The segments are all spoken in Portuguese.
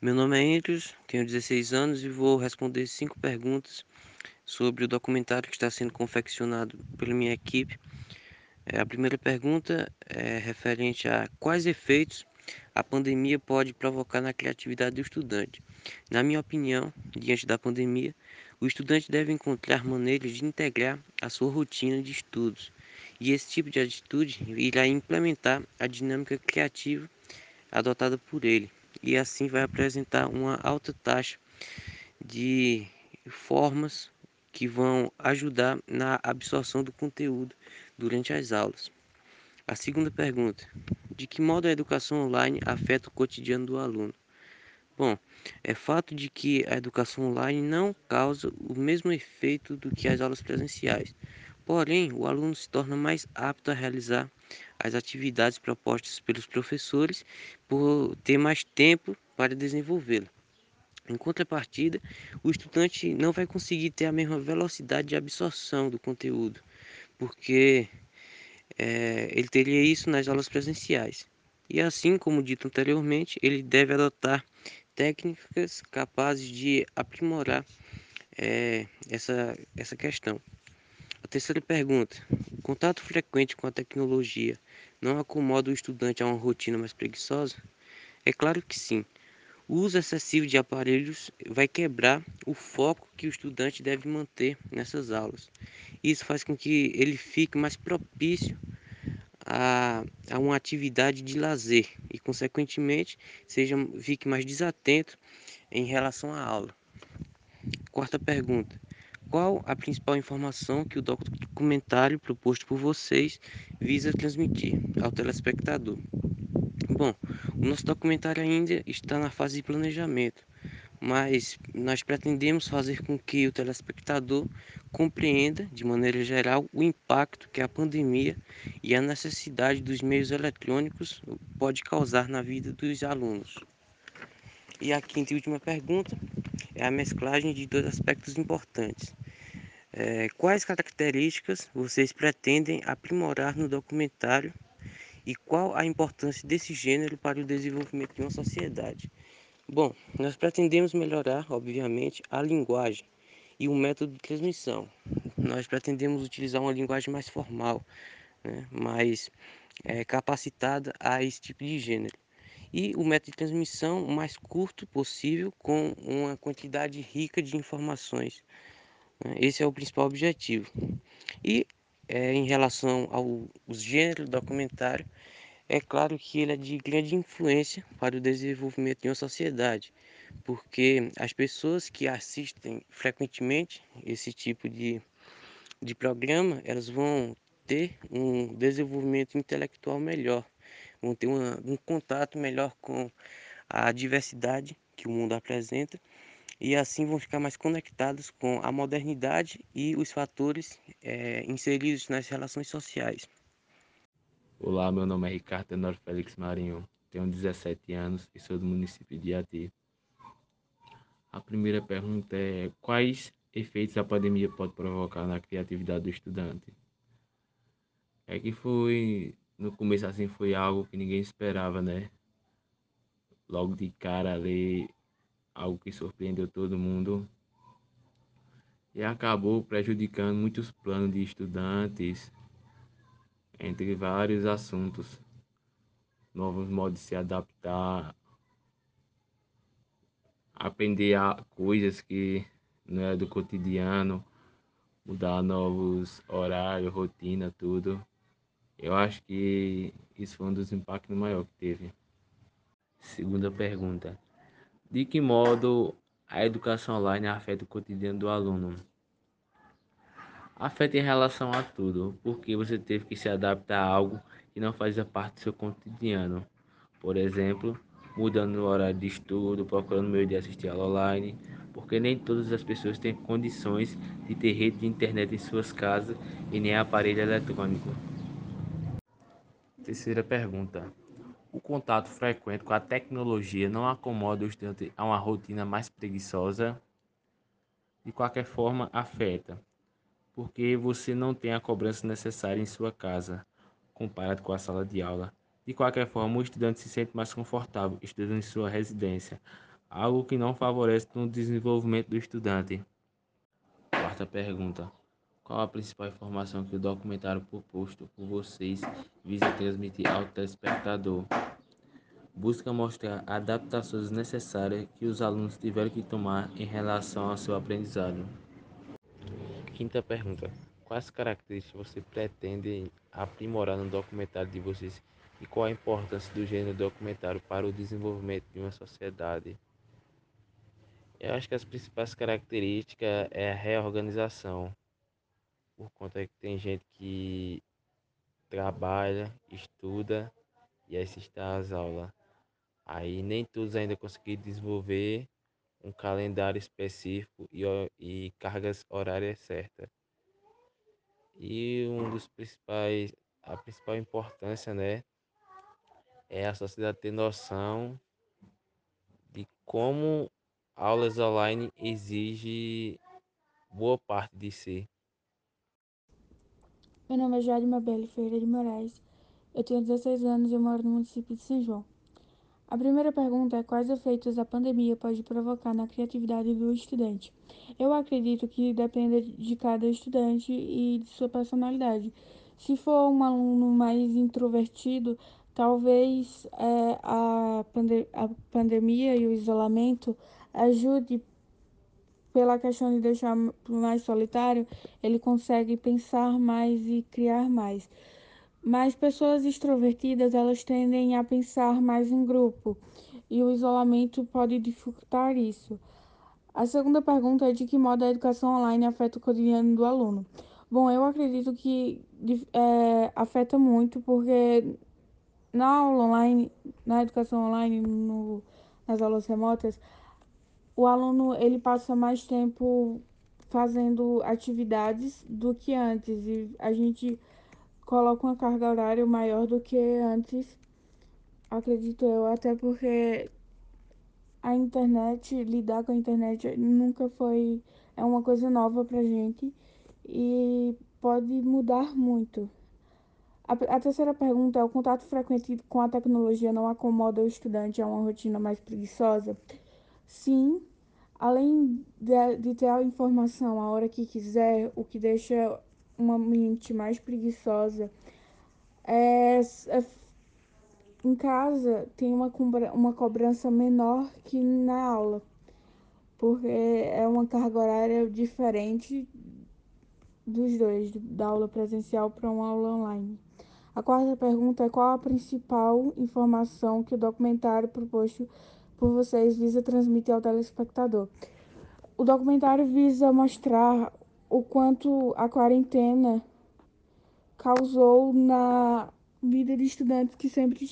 Meu nome é Andrews, tenho 16 anos e vou responder cinco perguntas sobre o documentário que está sendo confeccionado pela minha equipe. É, a primeira pergunta é referente a quais efeitos a pandemia pode provocar na criatividade do estudante. Na minha opinião, diante da pandemia, o estudante deve encontrar maneiras de integrar a sua rotina de estudos, e esse tipo de atitude irá implementar a dinâmica criativa adotada por ele, e assim vai apresentar uma alta taxa de formas que vão ajudar na absorção do conteúdo durante as aulas. A segunda pergunta: de que modo a educação online afeta o cotidiano do aluno? Bom, é fato de que a educação online não causa o mesmo efeito do que as aulas presenciais. Porém, o aluno se torna mais apto a realizar as atividades propostas pelos professores por ter mais tempo para desenvolvê-la. Em contrapartida, o estudante não vai conseguir ter a mesma velocidade de absorção do conteúdo, porque é, ele teria isso nas aulas presenciais. E assim como dito anteriormente, ele deve adotar técnicas capazes de aprimorar é, essa, essa questão. Terceira pergunta: contato frequente com a tecnologia não acomoda o estudante a uma rotina mais preguiçosa? É claro que sim. O uso excessivo de aparelhos vai quebrar o foco que o estudante deve manter nessas aulas. Isso faz com que ele fique mais propício a, a uma atividade de lazer e, consequentemente, seja, fique mais desatento em relação à aula. Quarta pergunta: Qual a principal informação que o documentário proposto por vocês visa transmitir ao telespectador? Bom, o nosso documentário ainda está na fase de planejamento, mas nós pretendemos fazer com que o telespectador compreenda, de maneira geral, o impacto que a pandemia e a necessidade dos meios eletrônicos pode causar na vida dos alunos. E a quinta e última pergunta é a mesclagem de dois aspectos importantes. É, quais características vocês pretendem aprimorar no documentário e qual a importância desse gênero para o desenvolvimento de uma sociedade? Bom, nós pretendemos melhorar, obviamente, a linguagem e o método de transmissão. Nós pretendemos utilizar uma linguagem mais formal, né, mais é, capacitada a esse tipo de gênero. E o método de transmissão o mais curto possível, com uma quantidade rica de informações. Né. Esse é o principal objetivo. E é, em relação ao, ao gênero documentário, é claro que ele é de grande influência para o desenvolvimento de uma sociedade, porque as pessoas que assistem frequentemente esse tipo de, de programa, elas vão ter um desenvolvimento intelectual melhor, vão ter uma, um contato melhor com a diversidade que o mundo apresenta e assim vão ficar mais conectados com a modernidade e os fatores é, inseridos nas relações sociais. Olá, meu nome é Ricardo Tenor Félix Marinho, tenho 17 anos e sou do município de Ati. A primeira pergunta é: quais efeitos a pandemia pode provocar na criatividade do estudante? É que foi, no começo assim, foi algo que ninguém esperava, né? Logo de cara ali, algo que surpreendeu todo mundo e acabou prejudicando muitos planos de estudantes, entre vários assuntos, novos modos de se adaptar, aprender a coisas que não é do cotidiano, mudar novos horários, rotina, tudo. Eu acho que isso foi um dos impactos maiores que teve. Segunda pergunta: de que modo a educação online afeta o cotidiano do aluno? Afeta em relação a tudo, porque você teve que se adaptar a algo que não fazia parte do seu cotidiano. Por exemplo, mudando o horário de estudo, procurando meio de assistir aula online, porque nem todas as pessoas têm condições de ter rede de internet em suas casas e nem aparelho eletrônico. Terceira pergunta: o contato frequente com a tecnologia não acomoda o estudante a uma rotina mais preguiçosa? De qualquer forma, afeta, porque você não tem a cobrança necessária em sua casa, comparado com a sala de aula. De qualquer forma, o estudante se sente mais confortável estudando em sua residência, algo que não favorece no desenvolvimento do estudante. Quarta pergunta: Qual a principal informação que o documentário proposto por vocês visa transmitir ao telespectador? Busca mostrar adaptações necessárias que os alunos tiveram que tomar em relação ao seu aprendizado. Quinta pergunta: Quais características você pretende aprimorar no documentário de vocês e qual a importância do gênero documentário para o desenvolvimento de uma sociedade? Eu acho que as principais características é a reorganização, por conta que tem gente que trabalha, estuda e assiste às aulas. Aí nem todos ainda conseguiram desenvolver um calendário específico e, e cargas horárias certas. E um dos principais, a principal importância, né, é a sociedade ter noção de como aulas online exige boa parte de si. Meu nome é Joade Mabelle Ferreira de Moraes. Eu tenho 16 anos e eu moro no município de São João. A primeira pergunta é quais efeitos a pandemia pode provocar na criatividade do estudante. Eu acredito que depende de cada estudante e de sua personalidade. Se for um aluno mais introvertido, talvez é, a, pande a pandemia e o isolamento ajude pela questão de deixar mais solitário, ele consegue pensar mais e criar mais. Mas pessoas extrovertidas, elas tendem a pensar mais em grupo, e o isolamento pode dificultar isso. A segunda pergunta é de que modo a educação online afeta o cotidiano do aluno. Bom, eu acredito que é, afeta muito, porque na aula online, na educação online, no, nas aulas remotas, o aluno ele passa mais tempo fazendo atividades do que antes e a gente coloca uma carga horária maior do que antes, acredito eu, até porque a internet, lidar com a internet nunca foi é uma coisa nova pra gente e pode mudar muito. A, a terceira pergunta é: o contato frequente com a tecnologia não acomoda o estudante a uma rotina mais preguiçosa? Sim, além de, de ter a informação a hora que quiser, o que deixa uma mente mais preguiçosa é, é em casa tem uma, uma cobrança menor que na aula, porque é uma carga horária diferente dos dois, da aula presencial para uma aula online. A quarta pergunta é qual a principal informação que o documentário proposto por vocês visa transmitir ao telespectador. O documentário visa mostrar o quanto a quarentena causou na vida de estudantes que sempre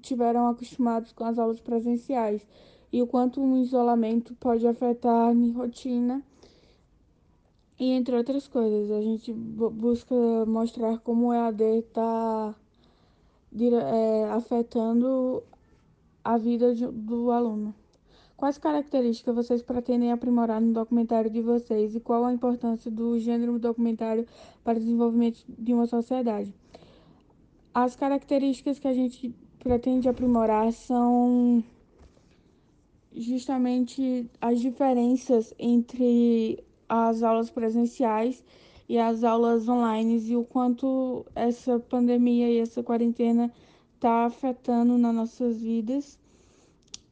tiveram acostumados com as aulas presenciais e o quanto um isolamento pode afetar a rotina e entre outras coisas. A gente busca mostrar como o EAD está é, afetando a vida de, do aluno. Quais características vocês pretendem aprimorar no documentário de vocês e qual a importância do gênero documentário para o desenvolvimento de uma sociedade? As características que a gente pretende aprimorar são justamente as diferenças entre as aulas presenciais e as aulas online e o quanto essa pandemia e essa quarentena está afetando nas nossas vidas.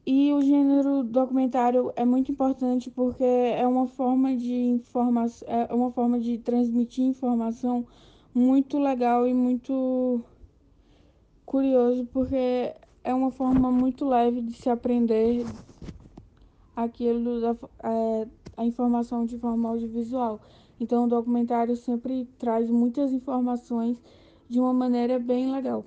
E o gênero documentário é muito importante porque é uma forma de informação, é uma forma de transmitir informação muito legal e muito curioso porque é uma forma muito leve de se aprender aquilo da, é, a informação de forma audiovisual. Então o documentário sempre traz muitas informações de uma maneira bem legal.